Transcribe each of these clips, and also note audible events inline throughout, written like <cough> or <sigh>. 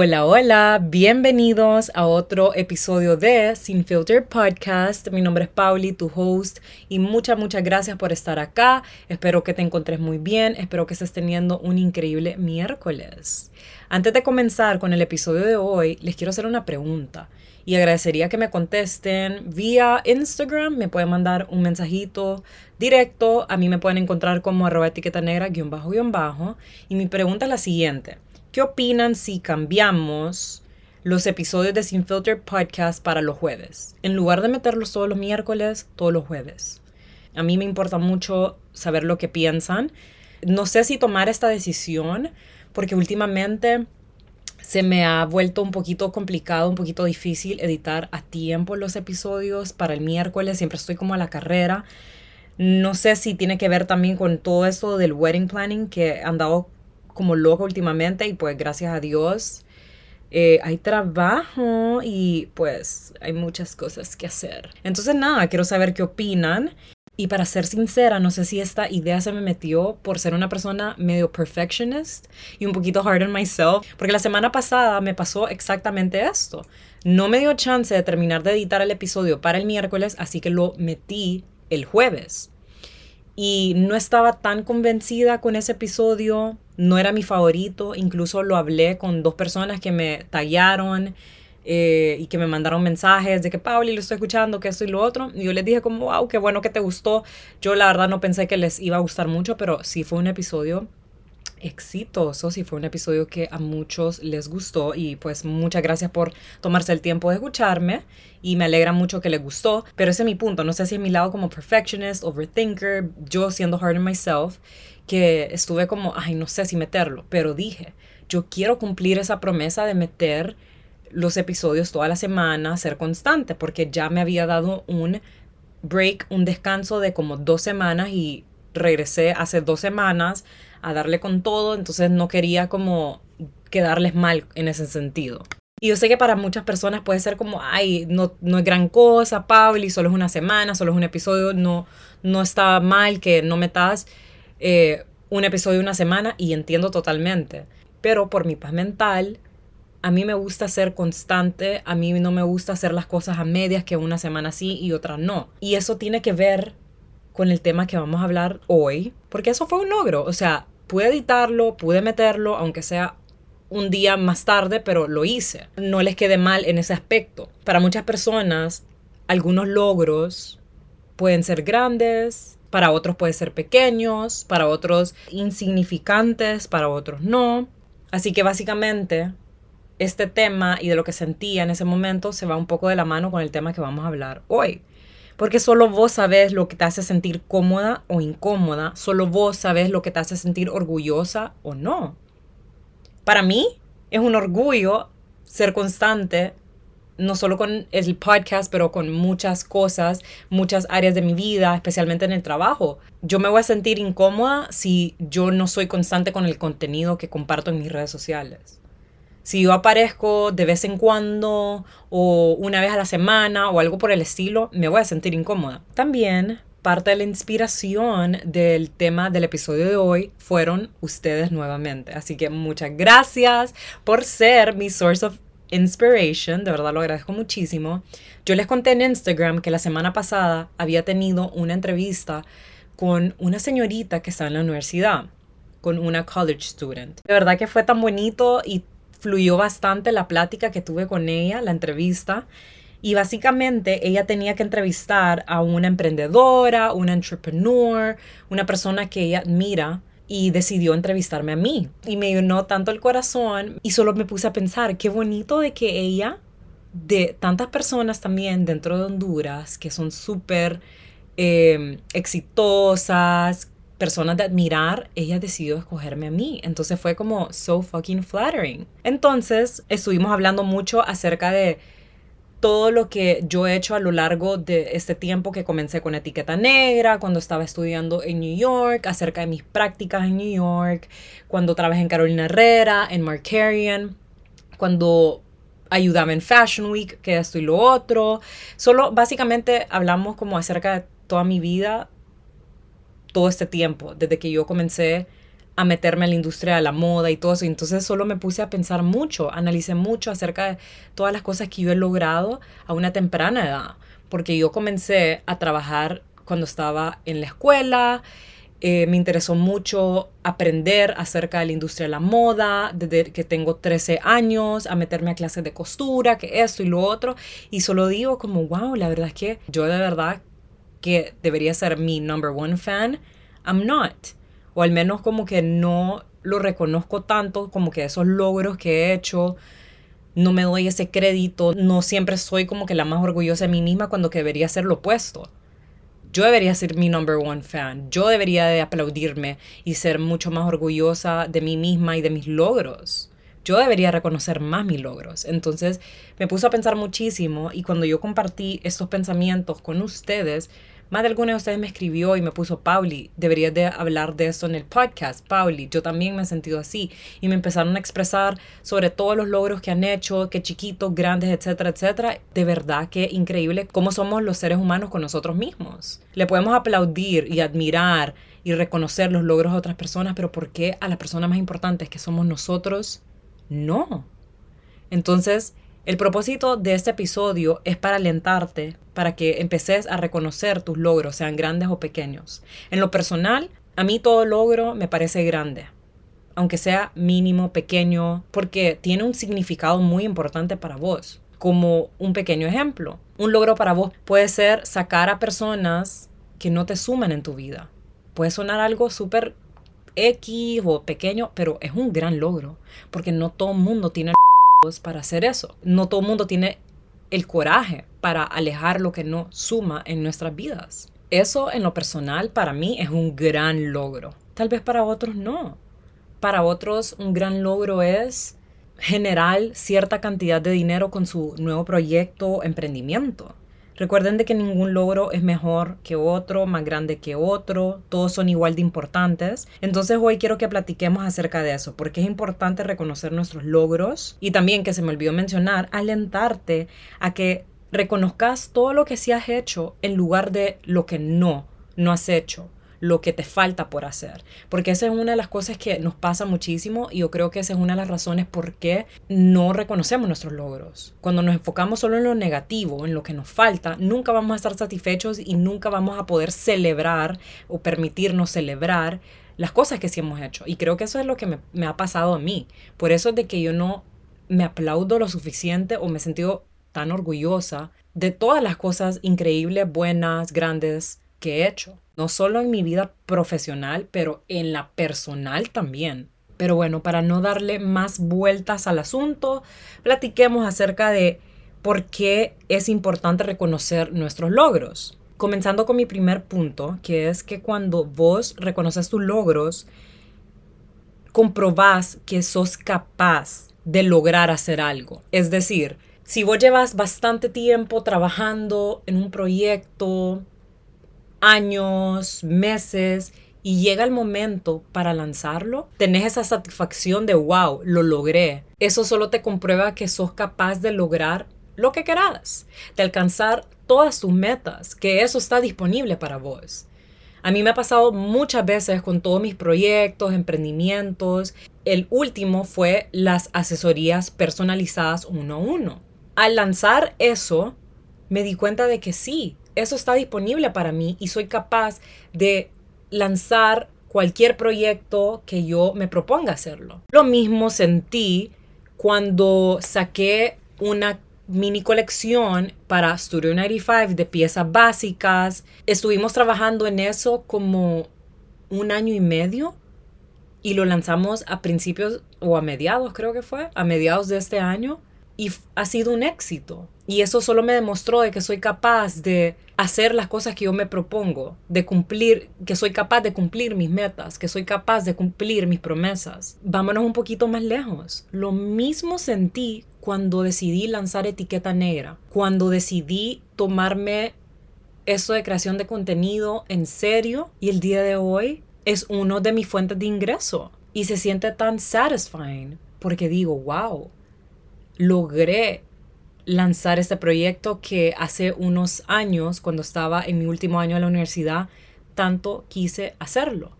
Hola, hola, bienvenidos a otro episodio de Sin Filter Podcast. Mi nombre es Pauli, tu host, y muchas, muchas gracias por estar acá. Espero que te encontres muy bien, espero que estés teniendo un increíble miércoles. Antes de comenzar con el episodio de hoy, les quiero hacer una pregunta y agradecería que me contesten vía Instagram. Me pueden mandar un mensajito directo. A mí me pueden encontrar como arroba etiqueta negra guion bajo bajo. Y mi pregunta es la siguiente. ¿Qué opinan si cambiamos los episodios de Sin Filter Podcast para los jueves? En lugar de meterlos todos los miércoles, todos los jueves. A mí me importa mucho saber lo que piensan. No sé si tomar esta decisión porque últimamente se me ha vuelto un poquito complicado, un poquito difícil editar a tiempo los episodios para el miércoles. Siempre estoy como a la carrera. No sé si tiene que ver también con todo eso del wedding planning que han dado como loca últimamente y pues gracias a Dios eh, hay trabajo y pues hay muchas cosas que hacer. Entonces nada, quiero saber qué opinan. Y para ser sincera, no sé si esta idea se me metió por ser una persona medio perfectionist y un poquito hard on myself, porque la semana pasada me pasó exactamente esto. No me dio chance de terminar de editar el episodio para el miércoles, así que lo metí el jueves y no estaba tan convencida con ese episodio, no era mi favorito, incluso lo hablé con dos personas que me tallaron eh, y que me mandaron mensajes de que Pauli lo estoy escuchando, que esto y lo otro, y yo les dije como, wow, qué bueno que te gustó, yo la verdad no pensé que les iba a gustar mucho, pero sí fue un episodio exitoso, sí fue un episodio que a muchos les gustó y pues muchas gracias por tomarse el tiempo de escucharme y me alegra mucho que les gustó, pero ese es mi punto, no sé si es mi lado como perfectionist, overthinker, yo siendo hard on myself, que estuve como, ay, no sé si meterlo, pero dije, yo quiero cumplir esa promesa de meter los episodios toda la semana, ser constante, porque ya me había dado un break, un descanso de como dos semanas y regresé hace dos semanas a darle con todo, entonces no quería como quedarles mal en ese sentido. Y yo sé que para muchas personas puede ser como, ay, no, no es gran cosa, Pauli, solo es una semana, solo es un episodio, no, no está mal que no metas eh, un episodio una semana y entiendo totalmente. Pero por mi paz mental, a mí me gusta ser constante, a mí no me gusta hacer las cosas a medias que una semana sí y otra no. Y eso tiene que ver con el tema que vamos a hablar hoy, porque eso fue un logro, o sea, pude editarlo, pude meterlo, aunque sea un día más tarde, pero lo hice. No les quede mal en ese aspecto. Para muchas personas, algunos logros pueden ser grandes, para otros pueden ser pequeños, para otros insignificantes, para otros no. Así que básicamente este tema y de lo que sentía en ese momento se va un poco de la mano con el tema que vamos a hablar hoy porque solo vos sabes lo que te hace sentir cómoda o incómoda, solo vos sabes lo que te hace sentir orgullosa o no. Para mí es un orgullo ser constante, no solo con el podcast, pero con muchas cosas, muchas áreas de mi vida, especialmente en el trabajo. Yo me voy a sentir incómoda si yo no soy constante con el contenido que comparto en mis redes sociales. Si yo aparezco de vez en cuando o una vez a la semana o algo por el estilo, me voy a sentir incómoda. También parte de la inspiración del tema del episodio de hoy fueron ustedes nuevamente. Así que muchas gracias por ser mi source of inspiration. De verdad lo agradezco muchísimo. Yo les conté en Instagram que la semana pasada había tenido una entrevista con una señorita que está en la universidad, con una college student. De verdad que fue tan bonito y fluyó bastante la plática que tuve con ella, la entrevista. Y básicamente ella tenía que entrevistar a una emprendedora, una entrepreneur, una persona que ella admira y decidió entrevistarme a mí. Y me llenó tanto el corazón y solo me puse a pensar, qué bonito de que ella, de tantas personas también dentro de Honduras, que son súper eh, exitosas, personas de admirar, ella decidió escogerme a mí. Entonces fue como so fucking flattering. Entonces estuvimos hablando mucho acerca de todo lo que yo he hecho a lo largo de este tiempo que comencé con etiqueta negra, cuando estaba estudiando en New York, acerca de mis prácticas en New York, cuando trabajé en Carolina Herrera, en Markarian, cuando ayudaba en Fashion Week, que esto y lo otro. Solo básicamente hablamos como acerca de toda mi vida todo este tiempo, desde que yo comencé a meterme a la industria de la moda y todo eso. Entonces solo me puse a pensar mucho, analicé mucho acerca de todas las cosas que yo he logrado a una temprana edad, porque yo comencé a trabajar cuando estaba en la escuela, eh, me interesó mucho aprender acerca de la industria de la moda, desde que tengo 13 años, a meterme a clases de costura, que esto y lo otro. Y solo digo como, wow, la verdad es que yo de verdad que debería ser mi number one fan, I'm not. O al menos como que no lo reconozco tanto, como que esos logros que he hecho, no me doy ese crédito, no siempre soy como que la más orgullosa de mí misma cuando debería ser lo opuesto yo debería ser mi number one fan. Yo debería de aplaudirme y ser mucho más orgullosa de mí misma y de mis logros. Yo debería reconocer más mis logros. Entonces me puse a pensar muchísimo y cuando yo compartí estos pensamientos con ustedes, más de alguna de ustedes me escribió y me puso, Pauli, deberías de hablar de eso en el podcast. Pauli, yo también me he sentido así. Y me empezaron a expresar sobre todos los logros que han hecho, que chiquitos, grandes, etcétera, etcétera. De verdad que increíble cómo somos los seres humanos con nosotros mismos. Le podemos aplaudir y admirar y reconocer los logros de otras personas, pero ¿por qué a la persona más importante que somos nosotros? No. Entonces, el propósito de este episodio es para alentarte, para que empeces a reconocer tus logros, sean grandes o pequeños. En lo personal, a mí todo logro me parece grande, aunque sea mínimo, pequeño, porque tiene un significado muy importante para vos. Como un pequeño ejemplo, un logro para vos puede ser sacar a personas que no te suman en tu vida. Puede sonar algo súper X o pequeño, pero es un gran logro, porque no todo el mundo tiene <laughs> para hacer eso. No todo mundo tiene el coraje para alejar lo que no suma en nuestras vidas. Eso en lo personal para mí es un gran logro. Tal vez para otros no. Para otros un gran logro es generar cierta cantidad de dinero con su nuevo proyecto o emprendimiento. Recuerden de que ningún logro es mejor que otro, más grande que otro, todos son igual de importantes. Entonces hoy quiero que platiquemos acerca de eso, porque es importante reconocer nuestros logros y también que se me olvidó mencionar, alentarte a que reconozcas todo lo que sí has hecho en lugar de lo que no, no has hecho lo que te falta por hacer. Porque esa es una de las cosas que nos pasa muchísimo y yo creo que esa es una de las razones por qué no reconocemos nuestros logros. Cuando nos enfocamos solo en lo negativo, en lo que nos falta, nunca vamos a estar satisfechos y nunca vamos a poder celebrar o permitirnos celebrar las cosas que sí hemos hecho. Y creo que eso es lo que me, ha pasado a mí. Por eso es de que yo no me aplaudo lo suficiente o me he sentido tan orgullosa de todas las cosas increíbles, buenas, grandes que he hecho no solo en mi vida profesional, pero en la personal también. Pero bueno, para no darle más vueltas al asunto, platiquemos acerca de por qué es importante reconocer nuestros logros. Comenzando con mi primer punto, que es que cuando vos reconoces tus logros, comprobás que sos capaz de lograr hacer algo. Es decir, si vos llevas bastante tiempo trabajando en un proyecto, años, meses y llega el momento para lanzarlo, tenés esa satisfacción de wow, lo logré. Eso solo te comprueba que sos capaz de lograr lo que querás, de alcanzar todas tus metas, que eso está disponible para vos. A mí me ha pasado muchas veces con todos mis proyectos, emprendimientos. El último fue las asesorías personalizadas uno a uno. Al lanzar eso, me di cuenta de que sí, eso está disponible para mí y soy capaz de lanzar cualquier proyecto que yo me proponga hacerlo. Lo mismo sentí cuando saqué una mini colección para Studio 95 de piezas básicas. Estuvimos trabajando en eso como un año y medio y lo lanzamos a principios o a mediados creo que fue, a mediados de este año y ha sido un éxito. Y eso solo me demostró de que soy capaz de hacer las cosas que yo me propongo, de cumplir, que soy capaz de cumplir mis metas, que soy capaz de cumplir mis promesas. Vámonos un poquito más lejos. Lo mismo sentí cuando decidí lanzar etiqueta negra, cuando decidí tomarme eso de creación de contenido en serio y el día de hoy es uno de mis fuentes de ingreso y se siente tan satisfying porque digo, wow, logré lanzar este proyecto que hace unos años, cuando estaba en mi último año de la universidad, tanto quise hacerlo.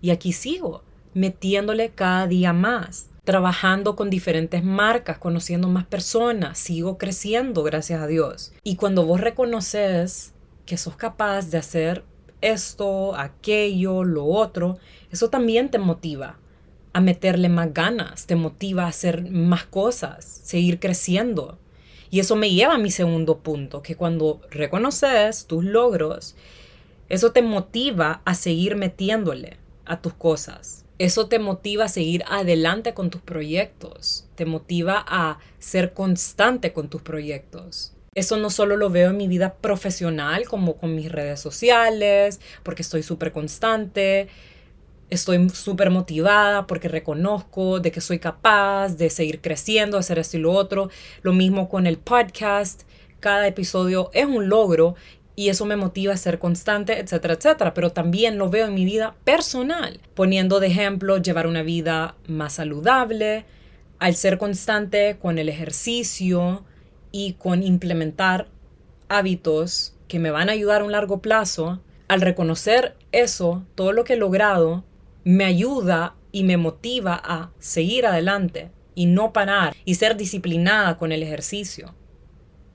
Y aquí sigo, metiéndole cada día más, trabajando con diferentes marcas, conociendo más personas, sigo creciendo, gracias a Dios. Y cuando vos reconoces que sos capaz de hacer esto, aquello, lo otro, eso también te motiva a meterle más ganas, te motiva a hacer más cosas, seguir creciendo. Y eso me lleva a mi segundo punto, que cuando reconoces tus logros, eso te motiva a seguir metiéndole a tus cosas. Eso te motiva a seguir adelante con tus proyectos. Te motiva a ser constante con tus proyectos. Eso no solo lo veo en mi vida profesional, como con mis redes sociales, porque estoy súper constante, estoy súper motivada porque reconozco de que soy capaz de seguir creciendo, hacer esto y lo otro. Lo mismo con el podcast. Cada episodio es un logro y eso me motiva a ser constante, etcétera, etcétera. Pero también lo veo en mi vida personal, poniendo de ejemplo llevar una vida más saludable, al ser constante con el ejercicio, y con implementar hábitos que me van a ayudar a un largo plazo, al reconocer eso, todo lo que he logrado, me ayuda y me motiva a seguir adelante y no parar y ser disciplinada con el ejercicio.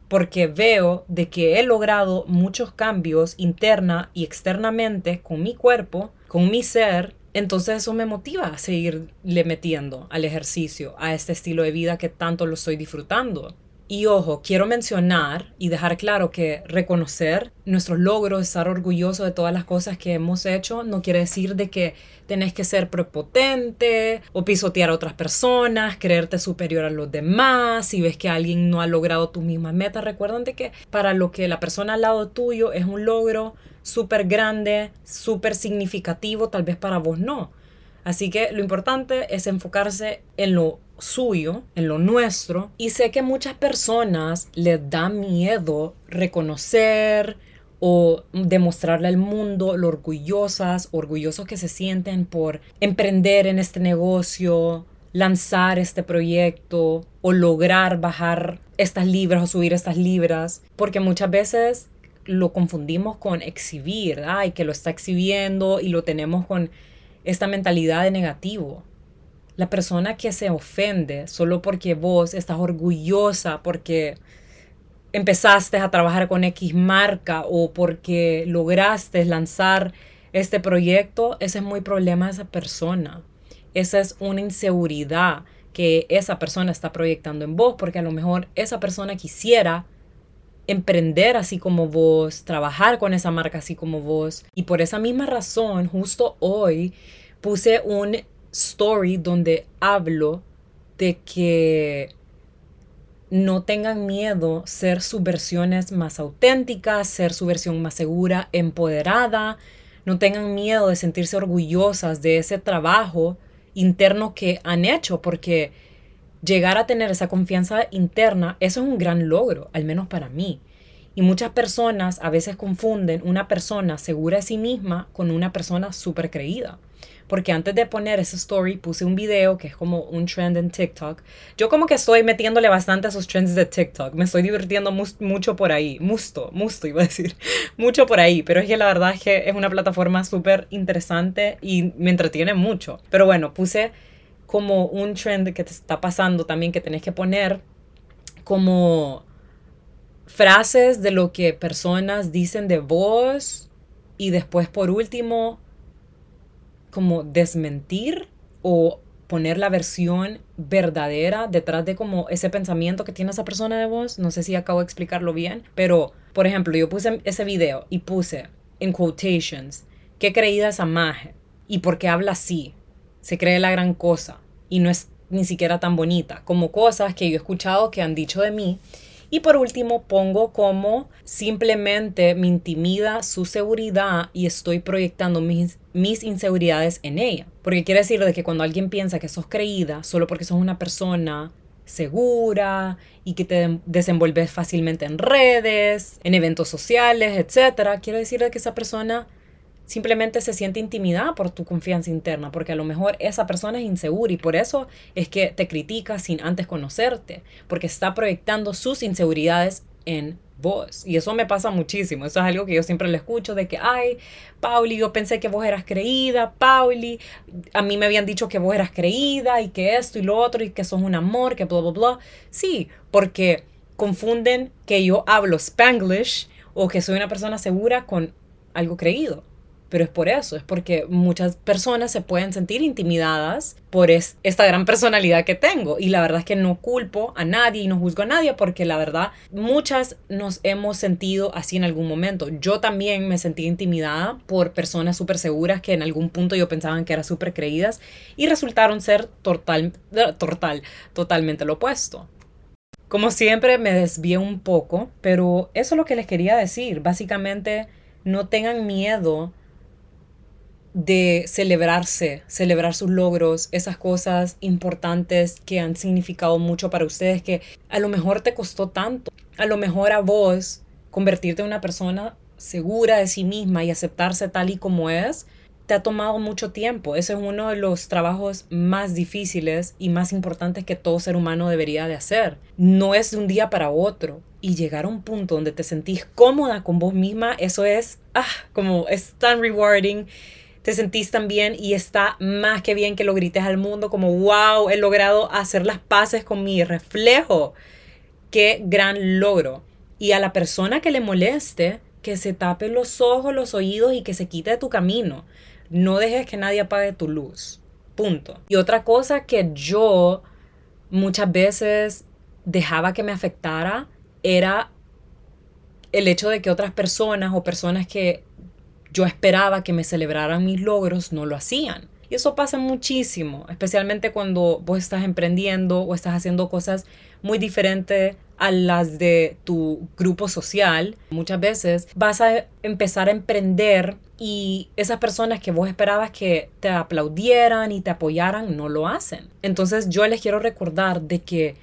Porque veo de que he logrado muchos cambios interna y externamente con mi cuerpo, con mi ser, entonces eso me motiva a seguirle metiendo al ejercicio, a este estilo de vida que tanto lo estoy disfrutando. Y ojo, quiero mencionar y dejar claro que reconocer nuestros logros, estar orgulloso de todas las cosas que hemos hecho, no quiere decir de que tenés que ser prepotente o pisotear a otras personas, creerte superior a los demás. Si ves que alguien no ha logrado tus mismas metas, recuerden de que para lo que la persona al lado tuyo es un logro súper grande, súper significativo, tal vez para vos no. Así que lo importante es enfocarse en lo suyo, en lo nuestro. Y sé que muchas personas les da miedo reconocer o demostrarle al mundo lo orgullosas, orgullosos que se sienten por emprender en este negocio, lanzar este proyecto o lograr bajar estas libras o subir estas libras, porque muchas veces lo confundimos con exhibir, ay, que lo está exhibiendo y lo tenemos con esta mentalidad de negativo. La persona que se ofende solo porque vos estás orgullosa, porque empezaste a trabajar con X marca o porque lograste lanzar este proyecto, ese es muy problema de esa persona. Esa es una inseguridad que esa persona está proyectando en vos, porque a lo mejor esa persona quisiera emprender así como vos, trabajar con esa marca así como vos. Y por esa misma razón, justo hoy puse un story donde hablo de que no tengan miedo ser sus versiones más auténticas, ser su versión más segura, empoderada, no tengan miedo de sentirse orgullosas de ese trabajo interno que han hecho, porque llegar a tener esa confianza interna, eso es un gran logro, al menos para mí. Y muchas personas a veces confunden una persona segura de sí misma con una persona súper creída porque antes de poner esa story puse un video que es como un trend en TikTok. Yo como que estoy metiéndole bastante a esos trends de TikTok. Me estoy divirtiendo mucho por ahí. Musto, musto iba a decir. <laughs> mucho por ahí. Pero es que la verdad es que es una plataforma súper interesante y me entretiene mucho. Pero bueno, puse como un trend que te está pasando también que tenés que poner como frases de lo que personas dicen de vos y después por último como desmentir o poner la versión verdadera detrás de como ese pensamiento que tiene esa persona de vos. No sé si acabo de explicarlo bien, pero por ejemplo, yo puse ese video y puse en quotations, qué creída esa maje y por qué habla así. Se cree la gran cosa y no es ni siquiera tan bonita, como cosas que yo he escuchado que han dicho de mí y por último pongo como simplemente me intimida su seguridad y estoy proyectando mis, mis inseguridades en ella. Porque quiere decir de que cuando alguien piensa que sos creída solo porque sos una persona segura y que te desenvolves fácilmente en redes, en eventos sociales, etc., quiere decir de que esa persona simplemente se siente intimidada por tu confianza interna, porque a lo mejor esa persona es insegura y por eso es que te critica sin antes conocerte, porque está proyectando sus inseguridades en Y eso me pasa muchísimo. Eso es algo que yo siempre le escucho de que, ay, Pauli, yo pensé que vos eras creída, Pauli, a mí me habían dicho que vos eras creída y que esto y lo otro y que sos un amor, que bla, bla, bla. Sí, porque confunden que yo hablo spanglish o que soy una persona segura con algo creído pero es por eso, es porque muchas personas se pueden sentir intimidadas por esta gran personalidad que tengo. Y la verdad es que no culpo a nadie y no juzgo a nadie porque la verdad muchas nos hemos sentido así en algún momento. Yo también me sentí intimidada por personas súper seguras que en algún punto yo pensaba que eran súper creídas y resultaron ser total, total, totalmente lo opuesto. Como siempre me desvié un poco, pero eso es lo que les quería decir. Básicamente, no tengan miedo de celebrarse, celebrar sus logros, esas cosas importantes que han significado mucho para ustedes, que a lo mejor te costó tanto. A lo mejor a vos convertirte en una persona segura de sí misma y aceptarse tal y como es, te ha tomado mucho tiempo. Ese es uno de los trabajos más difíciles y más importantes que todo ser humano debería de hacer. No es de un día para otro. Y llegar a un punto donde te sentís cómoda con vos misma, eso es, ah, como es tan rewarding te sentís tan bien y está más que bien que lo grites al mundo como, wow, he logrado hacer las paces con mi reflejo. Qué gran logro. Y a la persona que le moleste, que se tape los ojos, los oídos y que se quite de tu camino. No dejes que nadie apague tu luz. Punto. Y otra cosa que yo muchas veces dejaba que me afectara era el hecho de que otras personas o personas que yo esperaba que me celebraran mis logros, no lo hacían. Y eso pasa muchísimo, especialmente cuando vos estás emprendiendo o estás haciendo cosas muy diferentes a las de tu grupo social. Muchas veces vas a empezar a emprender y esas personas que vos esperabas que te aplaudieran y te apoyaran no lo hacen. Entonces yo les quiero recordar de que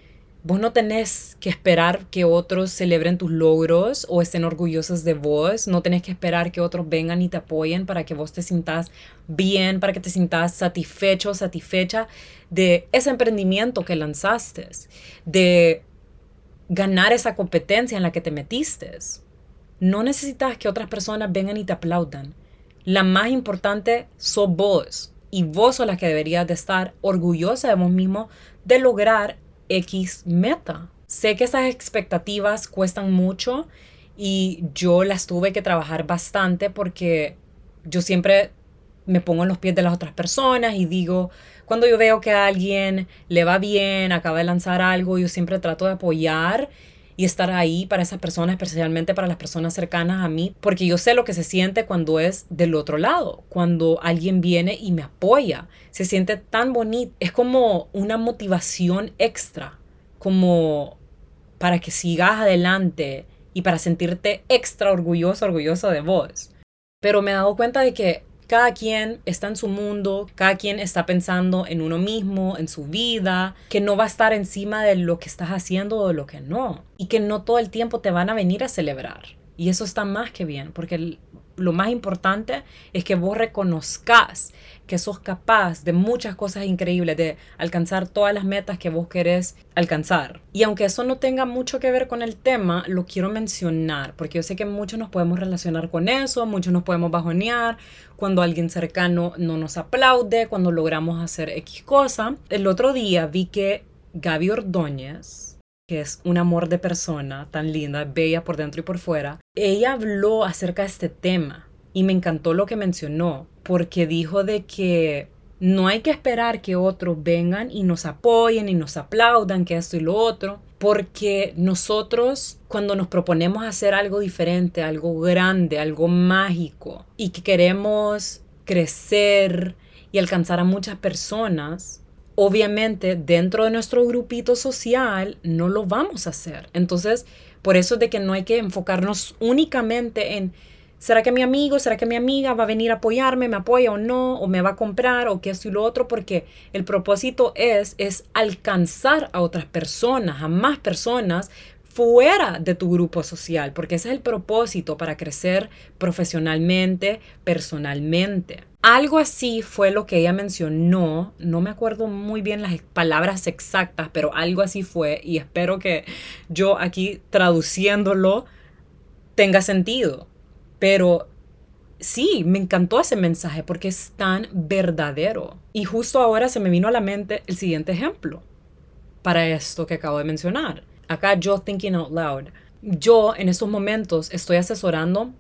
Vos no tenés que esperar que otros celebren tus logros o estén orgullosos de vos. No tenés que esperar que otros vengan y te apoyen para que vos te sintas bien, para que te sintas satisfecho, satisfecha de ese emprendimiento que lanzaste, de ganar esa competencia en la que te metiste. No necesitas que otras personas vengan y te aplaudan. La más importante sos vos. Y vos sos la que deberías de estar orgullosa de vos mismo de lograr X meta. Sé que esas expectativas cuestan mucho y yo las tuve que trabajar bastante porque yo siempre me pongo en los pies de las otras personas y digo, cuando yo veo que a alguien le va bien, acaba de lanzar algo, yo siempre trato de apoyar y estar ahí para esa persona, especialmente para las personas cercanas a mí, porque yo sé lo que se siente cuando es del otro lado, cuando alguien viene y me apoya. Se siente tan bonito, es como una motivación extra, como para que sigas adelante y para sentirte extra orgulloso, orgulloso de vos. Pero me he dado cuenta de que cada quien está en su mundo, cada quien está pensando en uno mismo, en su vida, que no va a estar encima de lo que estás haciendo o de lo que no. Y que no todo el tiempo te van a venir a celebrar. Y eso está más que bien, porque lo más importante es que vos reconozcas que sos capaz de muchas cosas increíbles, de alcanzar todas las metas que vos querés alcanzar. Y aunque eso no tenga mucho que ver con el tema, lo quiero mencionar, porque yo sé que muchos nos podemos relacionar con eso, muchos nos podemos bajonear cuando alguien cercano no nos aplaude, cuando logramos hacer X cosa. El otro día vi que Gaby Ordóñez, que es un amor de persona tan linda, bella por dentro y por fuera, ella habló acerca de este tema y me encantó lo que mencionó, porque dijo de que no hay que esperar que otros vengan y nos apoyen y nos aplaudan, que esto y lo otro, porque nosotros cuando nos proponemos hacer algo diferente, algo grande, algo mágico, y que queremos crecer y alcanzar a muchas personas, obviamente dentro de nuestro grupito social no lo vamos a hacer. Entonces, por eso es de que no hay que enfocarnos únicamente en ¿Será que mi amigo, será que mi amiga va a venir a apoyarme, me apoya o no, o me va a comprar, o qué esto y lo otro? Porque el propósito es, es alcanzar a otras personas, a más personas fuera de tu grupo social, porque ese es el propósito para crecer profesionalmente, personalmente. Algo así fue lo que ella mencionó, no me acuerdo muy bien las palabras exactas, pero algo así fue y espero que yo aquí traduciéndolo tenga sentido. Pero sí, me encantó ese mensaje porque es tan verdadero. Y justo ahora se me vino a la mente el siguiente ejemplo para esto que acabo de mencionar. Acá yo thinking out loud. Yo en estos momentos estoy asesorando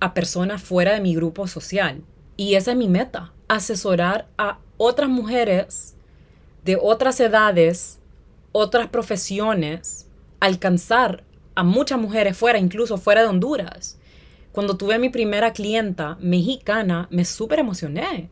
a personas fuera de mi grupo social. Y esa es mi meta, asesorar a otras mujeres de otras edades, otras profesiones, alcanzar a muchas mujeres fuera, incluso fuera de Honduras. Cuando tuve mi primera clienta mexicana, me súper emocioné.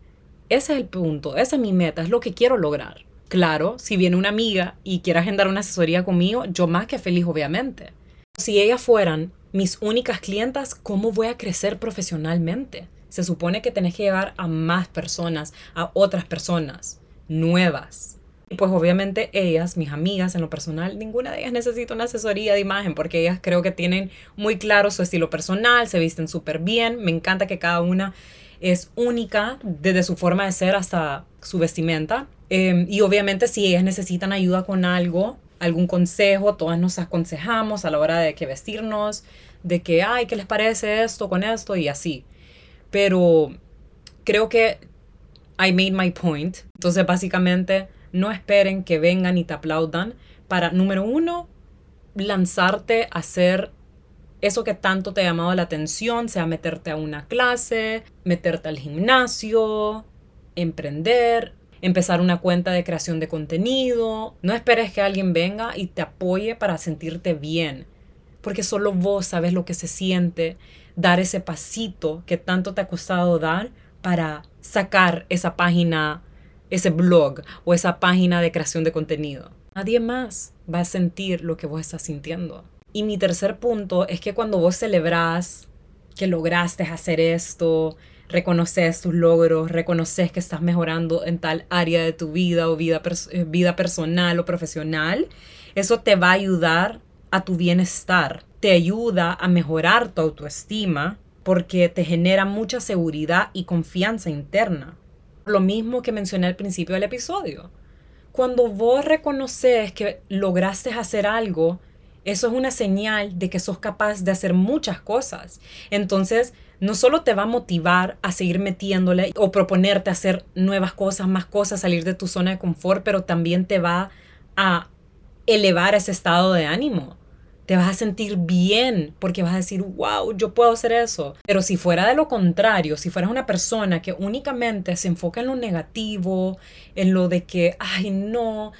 Ese es el punto, esa es mi meta, es lo que quiero lograr. Claro, si viene una amiga y quiere agendar una asesoría conmigo, yo más que feliz, obviamente. Si ellas fueran mis únicas clientas, ¿cómo voy a crecer profesionalmente? Se supone que tenés que llegar a más personas, a otras personas nuevas. Y pues obviamente ellas, mis amigas en lo personal, ninguna de ellas necesita una asesoría de imagen porque ellas creo que tienen muy claro su estilo personal, se visten súper bien, me encanta que cada una es única desde su forma de ser hasta su vestimenta. Em, y obviamente si ellas necesitan ayuda con algo, algún consejo, todas nos aconsejamos a la hora de que vestirnos, de que, ay, ¿qué les parece esto con esto? Y así. Pero creo que I made my point. Entonces, básicamente, no esperen que vengan y te aplaudan para, número uno, lanzarte a hacer eso que tanto te ha llamado la atención, sea meterte a una clase, meterte al gimnasio, emprender, empezar una cuenta de creación de contenido. No esperes que alguien venga y te apoye para sentirte bien, porque solo vos sabes lo que se siente dar ese pasito que tanto te ha costado dar para sacar esa página, ese blog o esa página de creación de contenido. Nadie más va a sentir lo que vos estás sintiendo. Y mi tercer punto es que cuando vos celebrás que lograste hacer esto, reconoces tus logros, reconoces que estás mejorando en tal área de tu vida o vida, eh, vida personal o profesional, eso te va a ayudar a tu bienestar, te ayuda a mejorar tu autoestima porque te genera mucha seguridad y confianza interna. Lo mismo que mencioné al principio del episodio. Cuando vos reconoces que lograste hacer algo, eso es una señal de que sos capaz de hacer muchas cosas. Entonces, no solo te va a motivar a seguir metiéndole o proponerte hacer nuevas cosas, más cosas, salir de tu zona de confort, pero también te va a elevar ese estado de ánimo. Te vas a sentir bien porque vas a decir, wow, yo puedo hacer eso. Pero si fuera de lo contrario, si fueras una persona que únicamente se enfoca en lo negativo, en lo de que, ay, no,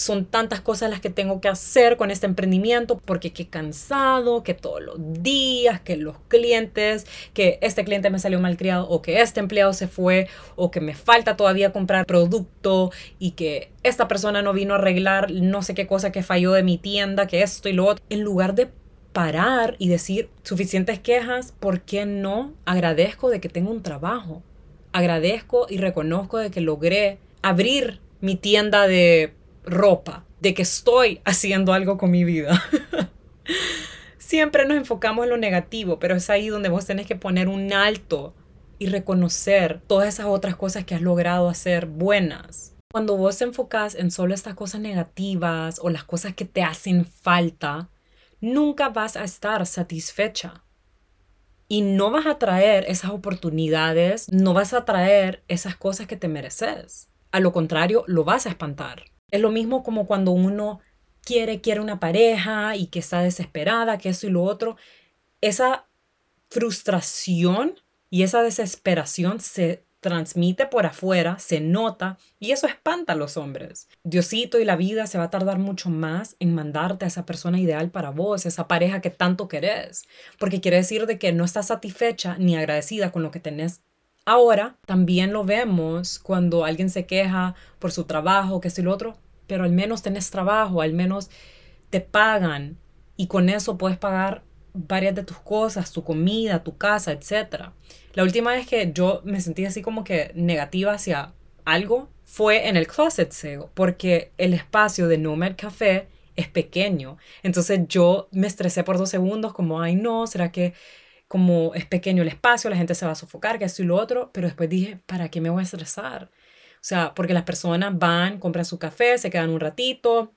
son tantas cosas las que tengo que hacer con este emprendimiento porque qué cansado, que todos los días, que los clientes, que este cliente me salió mal criado o que este empleado se fue o que me falta todavía comprar producto y que esta persona no vino a arreglar no sé qué cosa que falló de mi tienda, que esto y lo otro. En lugar de parar y decir suficientes quejas, ¿por qué no agradezco de que tengo un trabajo? Agradezco y reconozco de que logré abrir mi tienda de ropa, de que estoy haciendo algo con mi vida. <laughs> Siempre nos enfocamos en lo negativo, pero es ahí donde vos tenés que poner un alto y reconocer todas esas otras cosas que has logrado hacer buenas. Cuando vos te enfocas en solo estas cosas negativas o las cosas que te hacen falta, nunca vas a estar satisfecha. Y no vas a traer esas oportunidades, no vas a traer esas cosas que te mereces. A lo contrario, lo vas a espantar. Es lo mismo como cuando uno quiere, quiere una pareja y que está desesperada, que eso y lo otro. Esa frustración y esa desesperación se transmite por afuera, se nota y eso espanta a los hombres. Diosito y la vida se va a tardar mucho más en mandarte a esa persona ideal para vos, esa pareja que tanto querés, porque quiere decir de que no estás satisfecha ni agradecida con lo que tenés Ahora también lo vemos cuando alguien se queja por su trabajo, que es el otro, pero al menos tenés trabajo, al menos te pagan y con eso puedes pagar varias de tus cosas, tu comida, tu casa, etc. La última vez que yo me sentí así como que negativa hacia algo fue en el closet sale, porque el espacio de Nomad Café es pequeño. Entonces yo me estresé por dos segundos como, ay no, ¿será que como es pequeño el espacio, la gente se va a sofocar, que esto y lo otro, pero después dije, ¿para qué me voy a estresar? O sea, porque las personas van, compran su café, se quedan un ratito,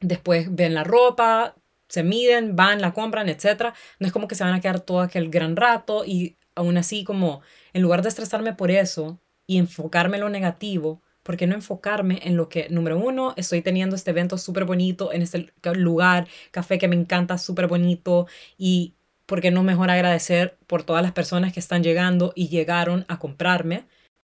después ven la ropa, se miden, van, la compran, etc. No es como que se van a quedar todo aquel gran rato y aún así como en lugar de estresarme por eso y enfocarme en lo negativo, ¿por qué no enfocarme en lo que, número uno, estoy teniendo este evento súper bonito en este lugar, café que me encanta, súper bonito y por qué no mejor agradecer por todas las personas que están llegando y llegaron a comprarme?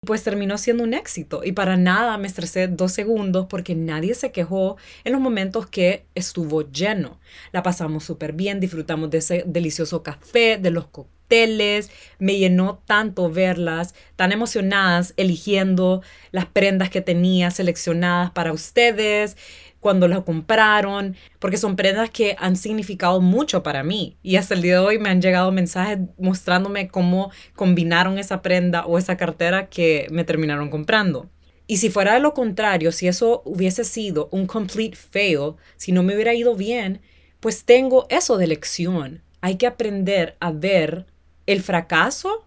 pues terminó siendo un éxito y para nada me estresé dos segundos porque nadie se quejó en los momentos que estuvo lleno. La pasamos súper bien, disfrutamos de ese delicioso café, de los cócteles, me llenó tanto verlas, tan emocionadas eligiendo las prendas que tenía seleccionadas para ustedes cuando la compraron, porque son prendas que han significado mucho para mí. Y hasta el día de hoy me han llegado mensajes mostrándome cómo combinaron esa prenda o esa cartera que me terminaron comprando. Y si fuera de lo contrario, si eso hubiese sido un complete fail, si no me hubiera ido bien, pues tengo eso de lección. Hay que aprender a ver el fracaso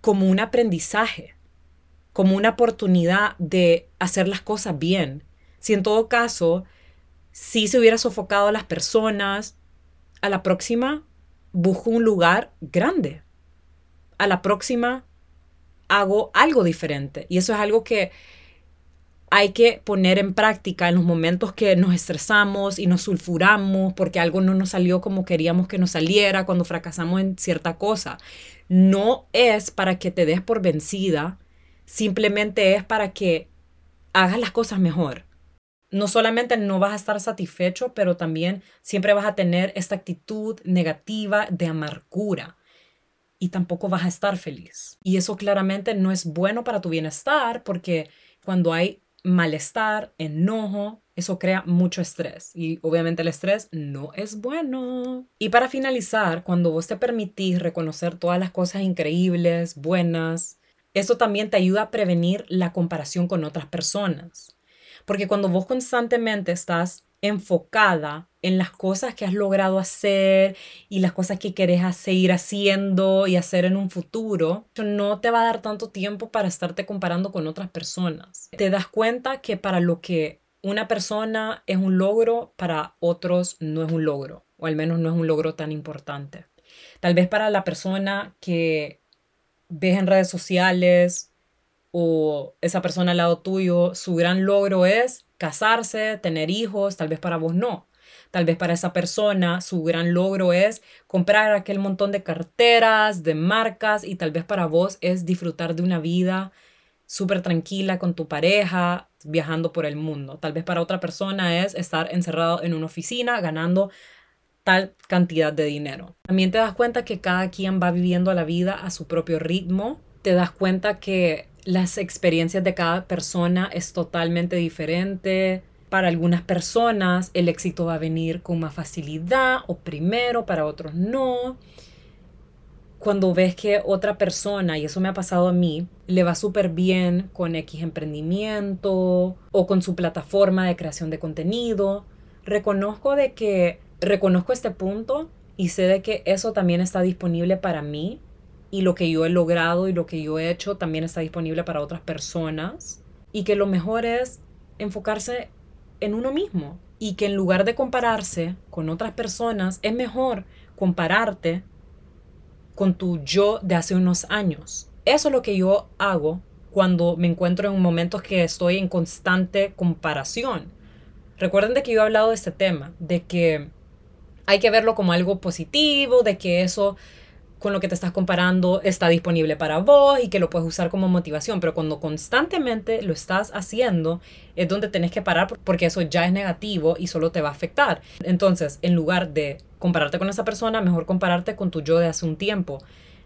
como un aprendizaje, como una oportunidad de hacer las cosas bien, si en todo caso, si se hubiera sofocado a las personas, a la próxima busco un lugar grande. A la próxima hago algo diferente. Y eso es algo que hay que poner en práctica en los momentos que nos estresamos y nos sulfuramos porque algo no nos salió como queríamos que nos saliera, cuando fracasamos en cierta cosa. No es para que te des por vencida, simplemente es para que hagas las cosas mejor no solamente no vas a estar satisfecho, pero también siempre vas a tener esta actitud negativa de amargura y tampoco vas a estar feliz. Y eso claramente no es bueno para tu bienestar porque cuando hay malestar, enojo, eso crea mucho estrés y obviamente el estrés no es bueno. Y para finalizar, cuando vos te permitís reconocer todas las cosas increíbles, buenas, eso también te ayuda a prevenir la comparación con otras personas. Porque cuando vos constantemente estás enfocada en las cosas que has logrado hacer y las cosas que querés seguir haciendo y hacer en un futuro, no te va a dar tanto tiempo para estarte comparando con otras personas. Te das cuenta que para lo que una persona es un logro, para otros no es un logro, o al menos no es un logro tan importante. Tal vez para la persona que ves en redes sociales o esa persona al lado tuyo, su gran logro es casarse, tener hijos, tal vez para vos no. Tal vez para esa persona su gran logro es comprar aquel montón de carteras, de marcas y tal vez para vos es disfrutar de una vida súper tranquila con tu pareja, viajando por el mundo. Tal vez para otra persona es estar encerrado en una oficina ganando tal cantidad de dinero. También te das cuenta que cada quien va viviendo la vida a su propio ritmo. Te das cuenta que las experiencias de cada persona es totalmente diferente. Para algunas personas el éxito va a venir con más facilidad o primero, para otros no. Cuando ves que otra persona, y eso me ha pasado a mí, le va súper bien con X emprendimiento o con su plataforma de creación de contenido, reconozco de que reconozco este punto y sé de que eso también está disponible para mí y lo que yo he logrado y lo que yo he hecho también está disponible para otras personas y que lo mejor es enfocarse en uno mismo y que en lugar de compararse con otras personas es mejor compararte con tu yo de hace unos años. Eso es lo que yo hago cuando me encuentro en momentos que estoy en constante comparación. Recuerden de que yo he hablado de este tema, de que hay que verlo como algo positivo, de que eso con lo que te estás comparando está disponible para vos y que lo puedes usar como motivación, pero cuando constantemente lo estás haciendo es donde tenés que parar porque eso ya es negativo y solo te va a afectar. Entonces, en lugar de compararte con esa persona, mejor compararte con tu yo de hace un tiempo.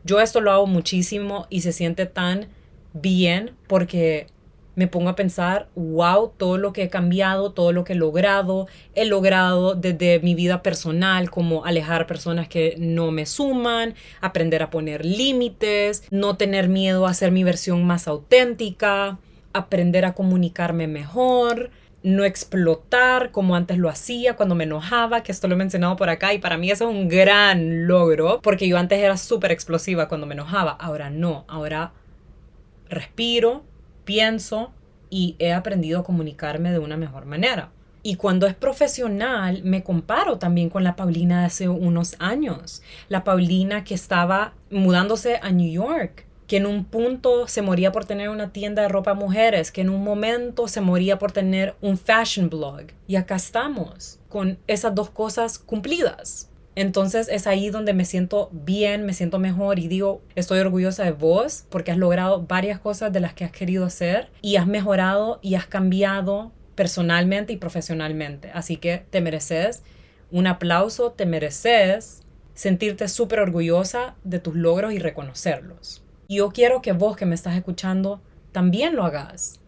Yo esto lo hago muchísimo y se siente tan bien porque me pongo a pensar, wow, todo lo que he cambiado, todo lo que he logrado, he logrado desde mi vida personal, como alejar personas que no me suman, aprender a poner límites, no tener miedo a ser mi versión más auténtica, aprender a comunicarme mejor, no explotar como antes lo hacía cuando me enojaba, que esto lo he mencionado por acá y para mí eso es un gran logro, porque yo antes era súper explosiva cuando me enojaba, ahora no, ahora respiro, pienso y he aprendido a comunicarme de una mejor manera. Y cuando es profesional, me comparo también con la Paulina de hace unos años. La Paulina que estaba mudándose a New York, que en un punto se moría por tener una tienda de ropa mujeres, que en un momento se moría por tener un fashion blog. Y acá estamos, con esas dos cosas cumplidas. Entonces es ahí donde me siento bien, me siento mejor y digo, estoy orgullosa de vos porque has logrado varias cosas de las que has querido hacer y has mejorado y has cambiado personalmente y profesionalmente. Así que te mereces un aplauso, te mereces sentirte súper orgullosa de tus logros y reconocerlos. Y yo quiero que vos que me estás escuchando también lo hagas.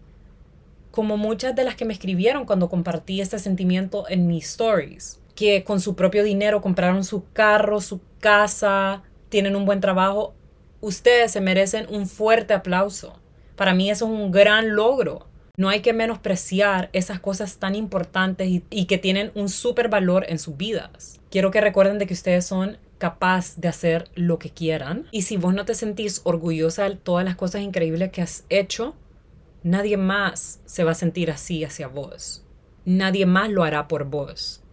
Como muchas de las que me escribieron cuando compartí este sentimiento en mis stories que con su propio dinero compraron su carro, su casa, tienen un buen trabajo, ustedes se merecen un fuerte aplauso. Para mí eso es un gran logro. No hay que menospreciar esas cosas tan importantes y, que tienen un súper valor en sus vidas. Quiero que recuerden de que ustedes son capaces de hacer lo que quieran. Y si vos no te sentís orgullosa de todas las cosas increíbles que has hecho, nadie más se va a sentir así hacia vos. Nadie más lo hará por vos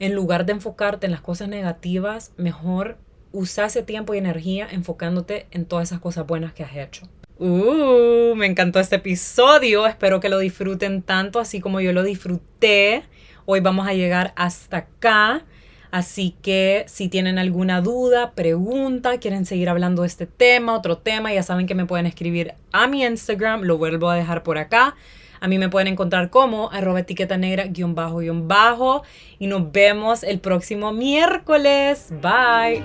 en lugar de enfocarte en las cosas negativas, mejor usa ese tiempo y energía enfocándote en todas esas cosas buenas que has hecho. Uh, me encantó este episodio. Espero que lo disfruten tanto así como yo lo disfruté. Hoy vamos a llegar hasta acá. Así que si tienen alguna duda, pregunta, quieren seguir hablando de este tema, otro tema, ya saben que me pueden escribir a mi Instagram, lo vuelvo a dejar por acá. A mí me pueden encontrar como arroba etiqueta negra guion bajo guion bajo. Y nos vemos el próximo miércoles. Bye.